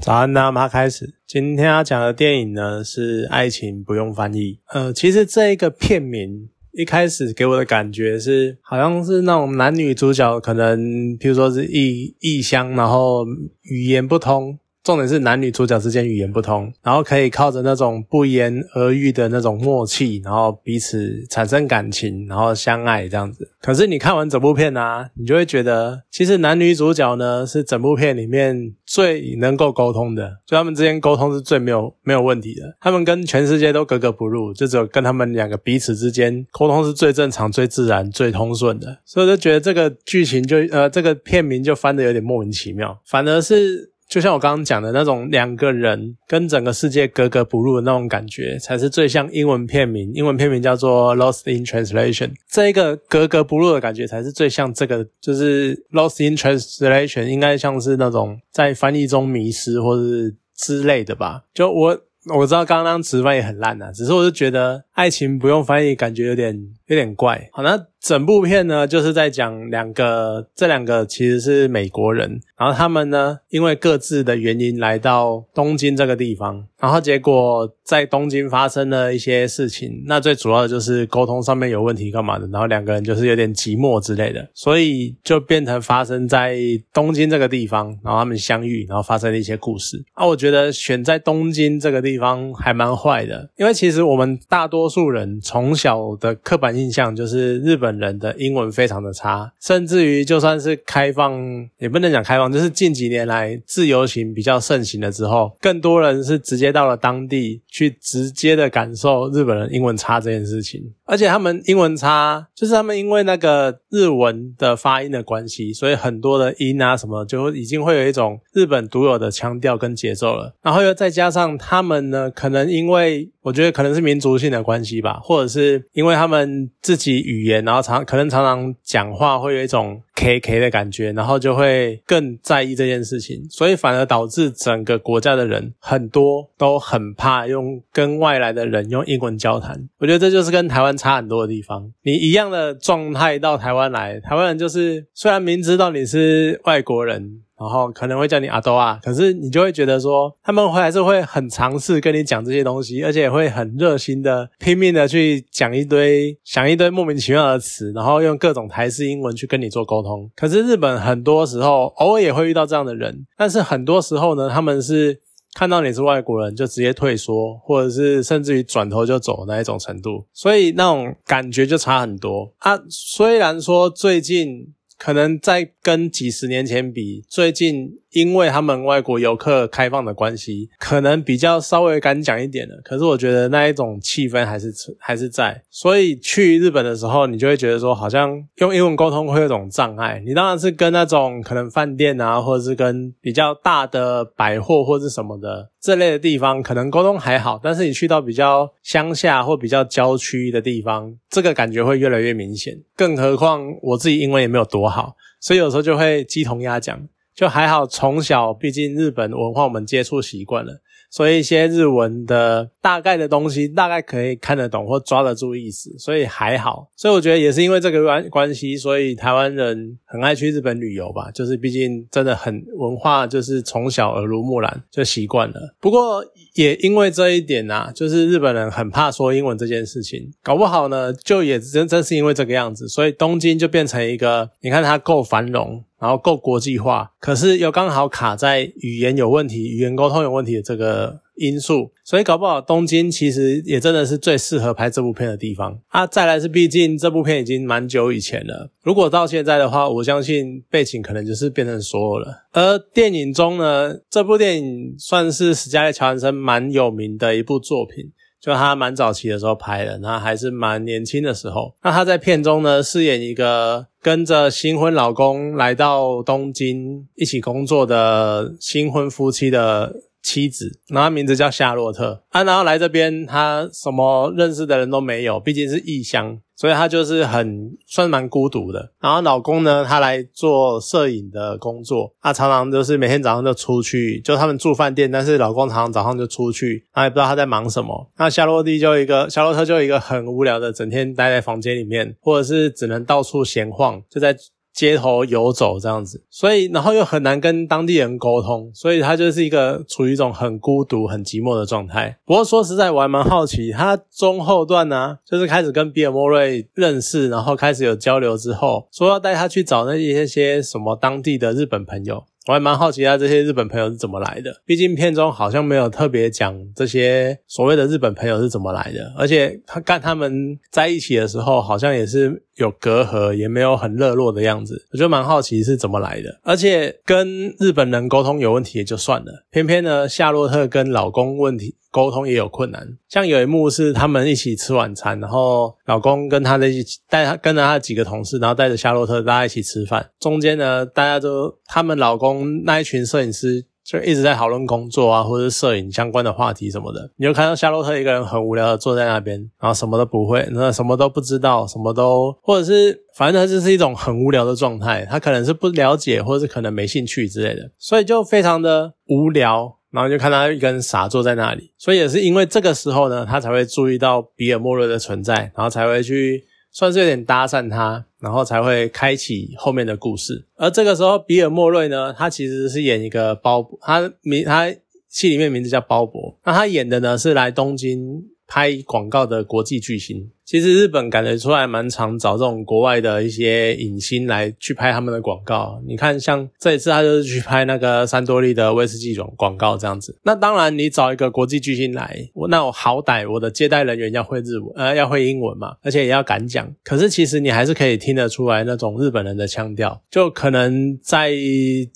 早安，大家开始。今天要讲的电影呢是《爱情不用翻译》。呃，其实这一个片名一开始给我的感觉是，好像是那种男女主角可能，譬如说是异异乡，然后语言不通。重点是男女主角之间语言不通，然后可以靠着那种不言而喻的那种默契，然后彼此产生感情，然后相爱这样子。可是你看完整部片呢，你就会觉得，其实男女主角呢是整部片里面最能够沟通的，就他们之间沟通是最没有没有问题的。他们跟全世界都格格不入，就只有跟他们两个彼此之间沟通是最正常、最自然、最通顺的。所以就觉得这个剧情就呃这个片名就翻的有点莫名其妙，反而是。就像我刚刚讲的那种两个人跟整个世界格格不入的那种感觉，才是最像英文片名。英文片名叫做《Lost in Translation》，这一个格格不入的感觉才是最像这个，就是《Lost in Translation》，应该像是那种在翻译中迷失或者是之类的吧。就我。我知道刚刚词翻译很烂啊，只是我就觉得爱情不用翻译，感觉有点有点怪。好，那整部片呢，就是在讲两个，这两个其实是美国人，然后他们呢，因为各自的原因来到东京这个地方，然后结果在东京发生了一些事情。那最主要的就是沟通上面有问题，干嘛的？然后两个人就是有点寂寞之类的，所以就变成发生在东京这个地方，然后他们相遇，然后发生了一些故事。啊，我觉得选在东京这个地。方还蛮坏的，因为其实我们大多数人从小的刻板印象就是日本人的英文非常的差，甚至于就算是开放，也不能讲开放，就是近几年来自由行比较盛行了之后，更多人是直接到了当地去直接的感受日本人英文差这件事情，而且他们英文差，就是他们因为那个日文的发音的关系，所以很多的音啊什么就已经会有一种日本独有的腔调跟节奏了，然后又再加上他们。呢，可能因为我觉得可能是民族性的关系吧，或者是因为他们自己语言，然后常可能常常讲话会有一种 K K 的感觉，然后就会更在意这件事情，所以反而导致整个国家的人很多都很怕用跟外来的人用英文交谈。我觉得这就是跟台湾差很多的地方。你一样的状态到台湾来，台湾人就是虽然明知道你是外国人。然后可能会叫你阿多啊，可是你就会觉得说，他们会还是会很尝试跟你讲这些东西，而且会很热心的拼命的去讲一堆想一堆莫名其妙的词，然后用各种台式英文去跟你做沟通。可是日本很多时候偶尔也会遇到这样的人，但是很多时候呢，他们是看到你是外国人就直接退缩，或者是甚至于转头就走那一种程度，所以那种感觉就差很多啊。虽然说最近。可能在跟几十年前比，最近。因为他们外国游客开放的关系，可能比较稍微敢讲一点的。可是我觉得那一种气氛还是还是在。所以去日本的时候，你就会觉得说，好像用英文沟通会有种障碍。你当然是跟那种可能饭店啊，或者是跟比较大的百货或者什么的这类的地方，可能沟通还好。但是你去到比较乡下或比较郊区的地方，这个感觉会越来越明显。更何况我自己英文也没有多好，所以有时候就会鸡同鸭讲。就还好，从小毕竟日本文化我们接触习惯了。所以一些日文的大概的东西，大概可以看得懂或抓得住意思，所以还好。所以我觉得也是因为这个关关系，所以台湾人很爱去日本旅游吧。就是毕竟真的很文化，就是从小耳濡目染就习惯了。不过也因为这一点呐，就是日本人很怕说英文这件事情，搞不好呢，就也真真是因为这个样子，所以东京就变成一个，你看它够繁荣，然后够国际化，可是又刚好卡在语言有问题、语言沟通有问题的这个。因素，所以搞不好东京其实也真的是最适合拍这部片的地方啊！再来是，毕竟这部片已经蛮久以前了，如果到现在的话，我相信背景可能就是变成所有了。而电影中呢，这部电影算是史嘉丽·乔安森蛮有名的一部作品，就他蛮早期的时候拍的，他还是蛮年轻的时候。那他在片中呢，饰演一个跟着新婚老公来到东京一起工作的新婚夫妻的。妻子，然后名字叫夏洛特啊，然后来这边，他什么认识的人都没有，毕竟是异乡，所以他就是很算蛮孤独的。然后老公呢，他来做摄影的工作，他常常就是每天早上就出去，就他们住饭店，但是老公常常早上就出去，他也不知道他在忙什么。那夏洛蒂就一个夏洛特就一个很无聊的，整天待在房间里面，或者是只能到处闲晃，就在。街头游走这样子，所以然后又很难跟当地人沟通，所以他就是一个处于一种很孤独、很寂寞的状态。不过说实在，我还蛮好奇，他中后段呢，就是开始跟比尔莫瑞认识，然后开始有交流之后，说要带他去找那些些什么当地的日本朋友。我还蛮好奇他这些日本朋友是怎么来的，毕竟片中好像没有特别讲这些所谓的日本朋友是怎么来的，而且他干他们在一起的时候，好像也是有隔阂，也没有很热络的样子，我就蛮好奇是怎么来的。而且跟日本人沟通有问题也就算了，偏偏呢夏洛特跟老公问题。沟通也有困难，像有一幕是他们一起吃晚餐，然后老公跟他的一起带他跟着他几个同事，然后带着夏洛特大家一起吃饭。中间呢，大家都他们老公那一群摄影师就一直在讨论工作啊，或者是摄影相关的话题什么的。你就看到夏洛特一个人很无聊的坐在那边，然后什么都不会，那什么都不知道，什么都或者是反正他就是一种很无聊的状态。他可能是不了解，或者是可能没兴趣之类的，所以就非常的无聊。然后就看他一个人傻坐在那里，所以也是因为这个时候呢，他才会注意到比尔莫瑞的存在，然后才会去算是有点搭讪他，然后才会开启后面的故事。而这个时候，比尔莫瑞呢，他其实是演一个包，他名他戏里面名字叫鲍勃，那他演的呢是来东京。拍广告的国际巨星，其实日本感觉出来蛮常找这种国外的一些影星来去拍他们的广告。你看，像这一次他就是去拍那个三多利的威士忌广广告这样子。那当然，你找一个国际巨星来，那我好歹我的接待人员要会日文，呃，要会英文嘛，而且也要敢讲。可是其实你还是可以听得出来那种日本人的腔调，就可能在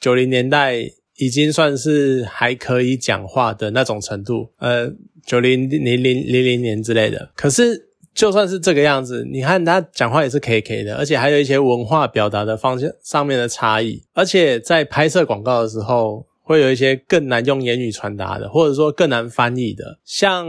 九零年代已经算是还可以讲话的那种程度，呃。九零零零零零年之类的，可是就算是这个样子，你看他讲话也是 K K 的，而且还有一些文化表达的方向上面的差异，而且在拍摄广告的时候，会有一些更难用言语传达的，或者说更难翻译的，像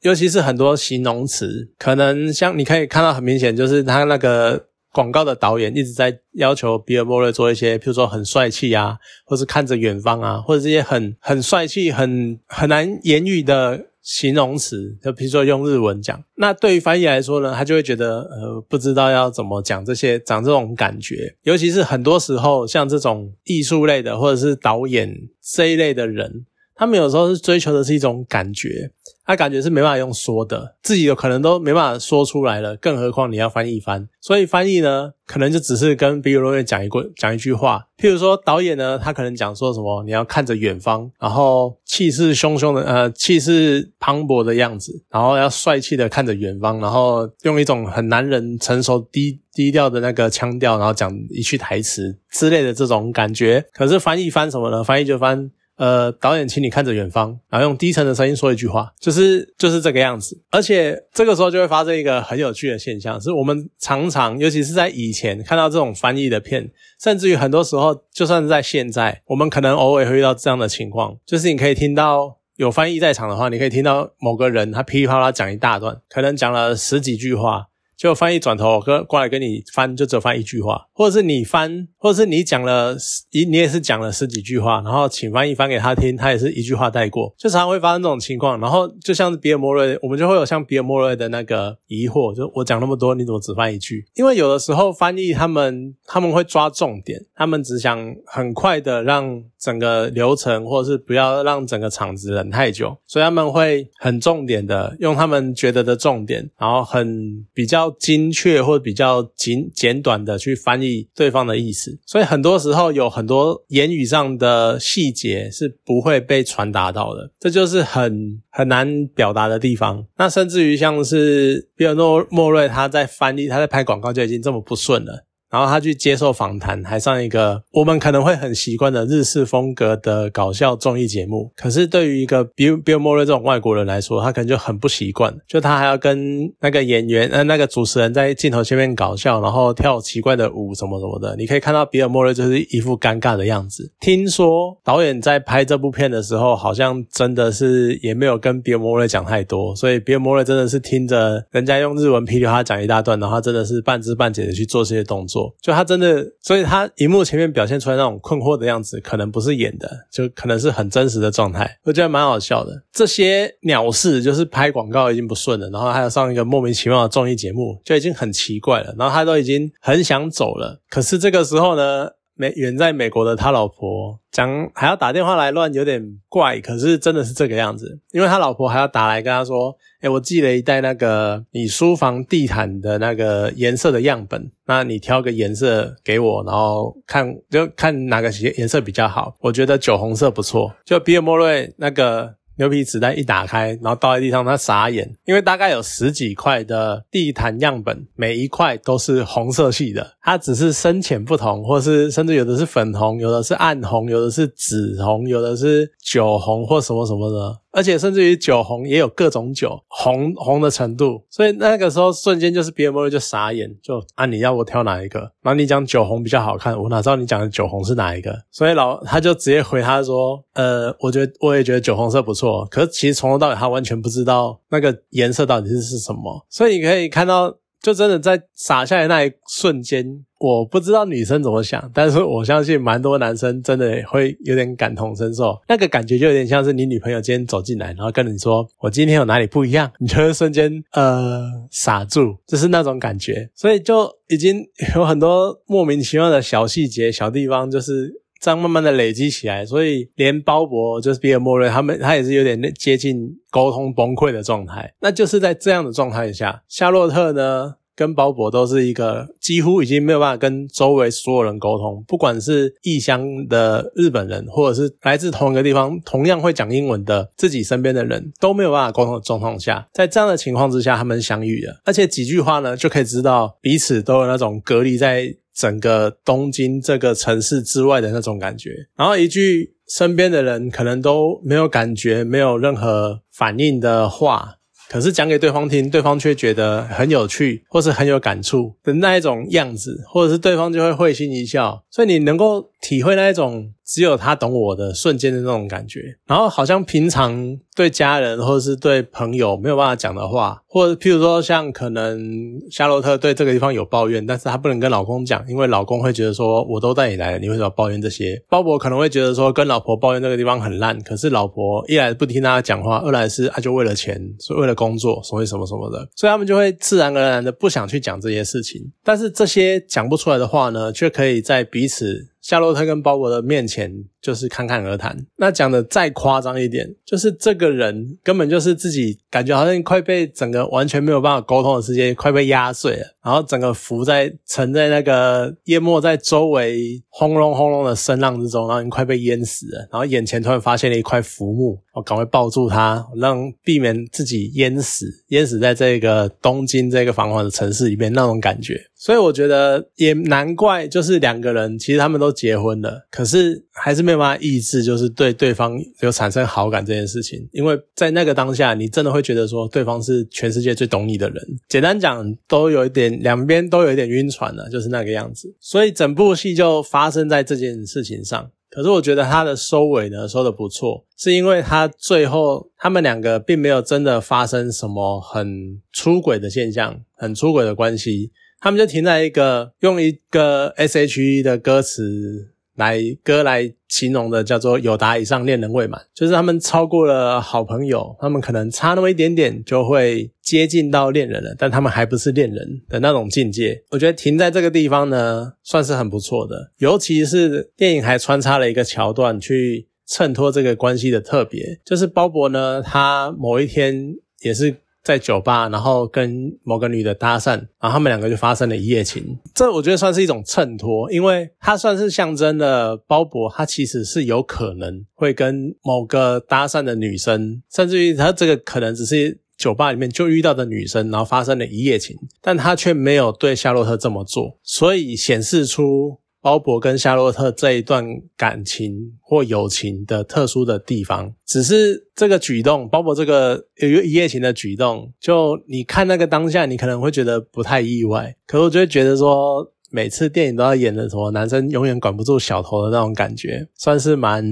尤其是很多形容词，可能像你可以看到很明显，就是他那个广告的导演一直在要求比尔莫瑞做一些，譬如说很帅气啊，或是看着远方啊，或者这些很很帅气、很很难言语的。形容词，就比如说用日文讲，那对于翻译来说呢，他就会觉得呃不知道要怎么讲这些，讲这种感觉，尤其是很多时候像这种艺术类的或者是导演这一类的人，他们有时候是追求的是一种感觉。他感觉是没办法用说的，自己有可能都没办法说出来了，更何况你要翻译翻。所以翻译呢，可能就只是跟比尔罗瑞讲一个讲一句话。譬如说导演呢，他可能讲说什么，你要看着远方，然后气势汹汹的，呃，气势磅礴的样子，然后要帅气的看着远方，然后用一种很男人成熟低低调的那个腔调，然后讲一句台词之类的这种感觉。可是翻译翻什么呢？翻译就翻。呃，导演，请你看着远方，然后用低沉的声音说一句话，就是就是这个样子。而且这个时候就会发生一个很有趣的现象，是我们常常，尤其是在以前看到这种翻译的片，甚至于很多时候，就算是在现在，我们可能偶尔会遇到这样的情况，就是你可以听到有翻译在场的话，你可以听到某个人他噼里啪啦讲一大段，可能讲了十几句话。就翻译转头跟过来跟你翻，就只翻一句话，或者是你翻，或者是你讲了一你也是讲了十几句话，然后请翻译翻给他听，他也是一句话带过，就常常会发生这种情况。然后就像是比尔莫瑞，我们就会有像比尔莫瑞的那个疑惑，就我讲那么多，你怎么只翻一句？因为有的时候翻译他们他们会抓重点，他们只想很快的让整个流程，或者是不要让整个场子冷太久，所以他们会很重点的用他们觉得的重点，然后很比较。精确或比较简简短的去翻译对方的意思，所以很多时候有很多言语上的细节是不会被传达到的，这就是很很难表达的地方。那甚至于像是比尔诺莫瑞他在翻译他在拍广告就已经这么不顺了。然后他去接受访谈，还上一个我们可能会很习惯的日式风格的搞笑综艺节目。可是对于一个比比尔莫瑞这种外国人来说，他可能就很不习惯，就他还要跟那个演员呃那个主持人在镜头前面搞笑，然后跳奇怪的舞什么什么的。你可以看到比尔莫瑞就是一副尴尬的样子。听说导演在拍这部片的时候，好像真的是也没有跟比尔莫瑞讲太多，所以比尔莫瑞真的是听着人家用日文噼里啪啦讲一大段，然后真的是半知半解的去做这些动作。就他真的，所以他荧幕前面表现出来那种困惑的样子，可能不是演的，就可能是很真实的状态。我觉得蛮好笑的。这些鸟事就是拍广告已经不顺了，然后还要上一个莫名其妙的综艺节目，就已经很奇怪了。然后他都已经很想走了，可是这个时候呢？美远在美国的他老婆讲还要打电话来乱，有点怪。可是真的是这个样子，因为他老婆还要打来跟他说：“哎，我寄了一袋那个你书房地毯的那个颜色的样本，那你挑个颜色给我，然后看就看哪个颜颜色比较好。我觉得酒红色不错。”就比尔莫瑞那个。牛皮纸袋一打开，然后倒在地上，他傻眼，因为大概有十几块的地毯样本，每一块都是红色系的，它只是深浅不同，或是甚至有的是粉红，有的是暗红，有的是紫红，有的是酒红或什么什么的。而且甚至于酒红也有各种酒红红的程度，所以那个时候瞬间就是 BMO 就傻眼，就啊你要我挑哪一个？然后你讲酒红比较好看，我哪知道你讲的酒红是哪一个？所以老他就直接回他说，呃，我觉得我也觉得酒红色不错，可是其实从头到尾他完全不知道那个颜色到底是是什么，所以你可以看到。就真的在撒下来那一瞬间，我不知道女生怎么想，但是我相信蛮多男生真的会有点感同身受。那个感觉就有点像是你女朋友今天走进来，然后跟你说：“我今天有哪里不一样？”你就会瞬间呃傻住，就是那种感觉。所以就已经有很多莫名其妙的小细节、小地方，就是。这样慢慢的累积起来，所以连鲍勃就是比尔莫瑞他们，他也是有点接近沟通崩溃的状态。那就是在这样的状态下，夏洛特呢跟鲍勃都是一个几乎已经没有办法跟周围所有人沟通，不管是异乡的日本人，或者是来自同一个地方同样会讲英文的自己身边的人都没有办法沟通的状况下，在这样的情况之下，他们相遇了，而且几句话呢就可以知道彼此都有那种隔离在。整个东京这个城市之外的那种感觉，然后一句身边的人可能都没有感觉、没有任何反应的话，可是讲给对方听，对方却觉得很有趣，或是很有感触的那一种样子，或者是对方就会会心一笑，所以你能够体会那一种。只有他懂我的瞬间的那种感觉，然后好像平常对家人或者是对朋友没有办法讲的话，或者譬如说像可能夏洛特对这个地方有抱怨，但是他不能跟老公讲，因为老公会觉得说我都带你来了，你为什么抱怨这些？鲍勃可能会觉得说跟老婆抱怨这个地方很烂，可是老婆一来不听他讲话，二来是他就为了钱，是为了工作，所以什么什么的，所以他们就会自然而然的不想去讲这些事情。但是这些讲不出来的话呢，却可以在彼此。夏洛特跟鲍勃的面前就是侃侃而谈。那讲的再夸张一点，就是这个人根本就是自己感觉好像快被整个完全没有办法沟通的世界快被压碎了，然后整个浮在沉在那个淹没在周围轰隆轰隆的声浪之中，然后你快被淹死了。然后眼前突然发现了一块浮木，我赶快抱住他，让避免自己淹死，淹死在这个东京这个繁华的城市里面那种感觉。所以我觉得也难怪，就是两个人其实他们都结婚了，可是还是没有办法抑制，就是对对方有产生好感这件事情。因为在那个当下，你真的会觉得说对方是全世界最懂你的人。简单讲，都有一点两边都有一点晕船了，就是那个样子。所以整部戏就发生在这件事情上。可是我觉得他的收尾呢收的不错，是因为他最后他们两个并没有真的发生什么很出轨的现象，很出轨的关系。他们就停在一个用一个 S.H.E 的歌词来歌来形容的，叫做“有达以上恋人未满”，就是他们超过了好朋友，他们可能差那么一点点就会接近到恋人了，但他们还不是恋人的那种境界。我觉得停在这个地方呢，算是很不错的，尤其是电影还穿插了一个桥段去衬托这个关系的特别，就是鲍勃呢，他某一天也是。在酒吧，然后跟某个女的搭讪，然后他们两个就发生了一夜情。这我觉得算是一种衬托，因为它算是象征了鲍勃，他其实是有可能会跟某个搭讪的女生，甚至于他这个可能只是酒吧里面就遇到的女生，然后发生了一夜情，但他却没有对夏洛特这么做，所以显示出。鲍勃跟夏洛特这一段感情或友情的特殊的地方，只是这个举动，鲍勃这个有一个一夜情的举动，就你看那个当下，你可能会觉得不太意外。可是我就会觉得说，每次电影都要演的什么男生永远管不住小头的那种感觉，算是蛮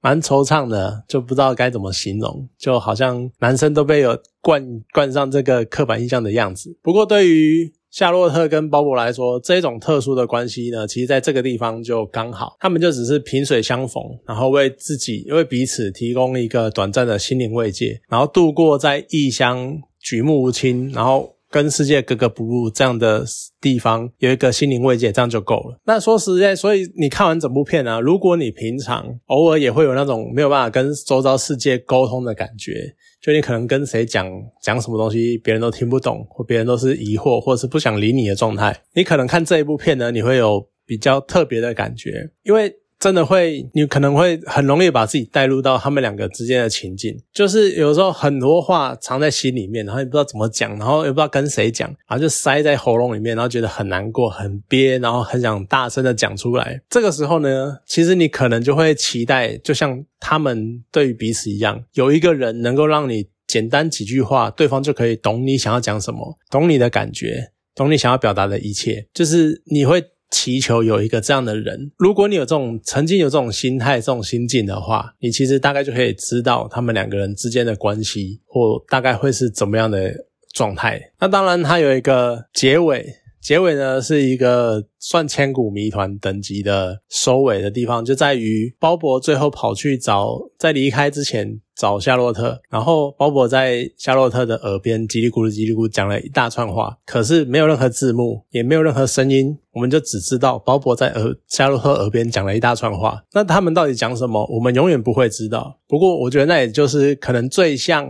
蛮惆怅的，就不知道该怎么形容，就好像男生都被有冠冠上这个刻板印象的样子。不过对于夏洛特跟鲍勃来说，这种特殊的关系呢，其实在这个地方就刚好，他们就只是萍水相逢，然后为自己为彼此提供一个短暂的心灵慰藉，然后度过在异乡举目无亲，然后。跟世界格格不入这样的地方有一个心灵慰藉，这样就够了。那说实在，所以你看完整部片呢，如果你平常偶尔也会有那种没有办法跟周遭世界沟通的感觉，就你可能跟谁讲讲什么东西，别人都听不懂，或别人都是疑惑，或者是不想理你的状态，你可能看这一部片呢，你会有比较特别的感觉，因为。真的会，你可能会很容易把自己带入到他们两个之间的情境，就是有时候很多话藏在心里面，然后也不知道怎么讲，然后也不知道跟谁讲，然后就塞在喉咙里面，然后觉得很难过、很憋，然后很想大声的讲出来。这个时候呢，其实你可能就会期待，就像他们对于彼此一样，有一个人能够让你简单几句话，对方就可以懂你想要讲什么，懂你的感觉，懂你想要表达的一切，就是你会。祈求有一个这样的人，如果你有这种曾经有这种心态、这种心境的话，你其实大概就可以知道他们两个人之间的关系，或大概会是怎么样的状态。那当然，它有一个结尾，结尾呢是一个算千古谜团等级的收尾的地方，就在于鲍勃最后跑去找，在离开之前。找夏洛特，然后鲍勃在夏洛特的耳边叽里咕噜叽里咕噜讲了一大串话，可是没有任何字幕，也没有任何声音，我们就只知道鲍勃在耳夏洛特耳边讲了一大串话。那他们到底讲什么，我们永远不会知道。不过我觉得那也就是可能最像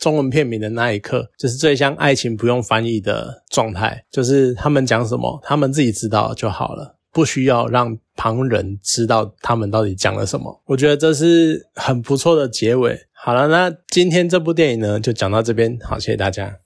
中文片名的那一刻，就是最像爱情不用翻译的状态，就是他们讲什么，他们自己知道就好了。不需要让旁人知道他们到底讲了什么，我觉得这是很不错的结尾。好了，那今天这部电影呢，就讲到这边，好，谢谢大家。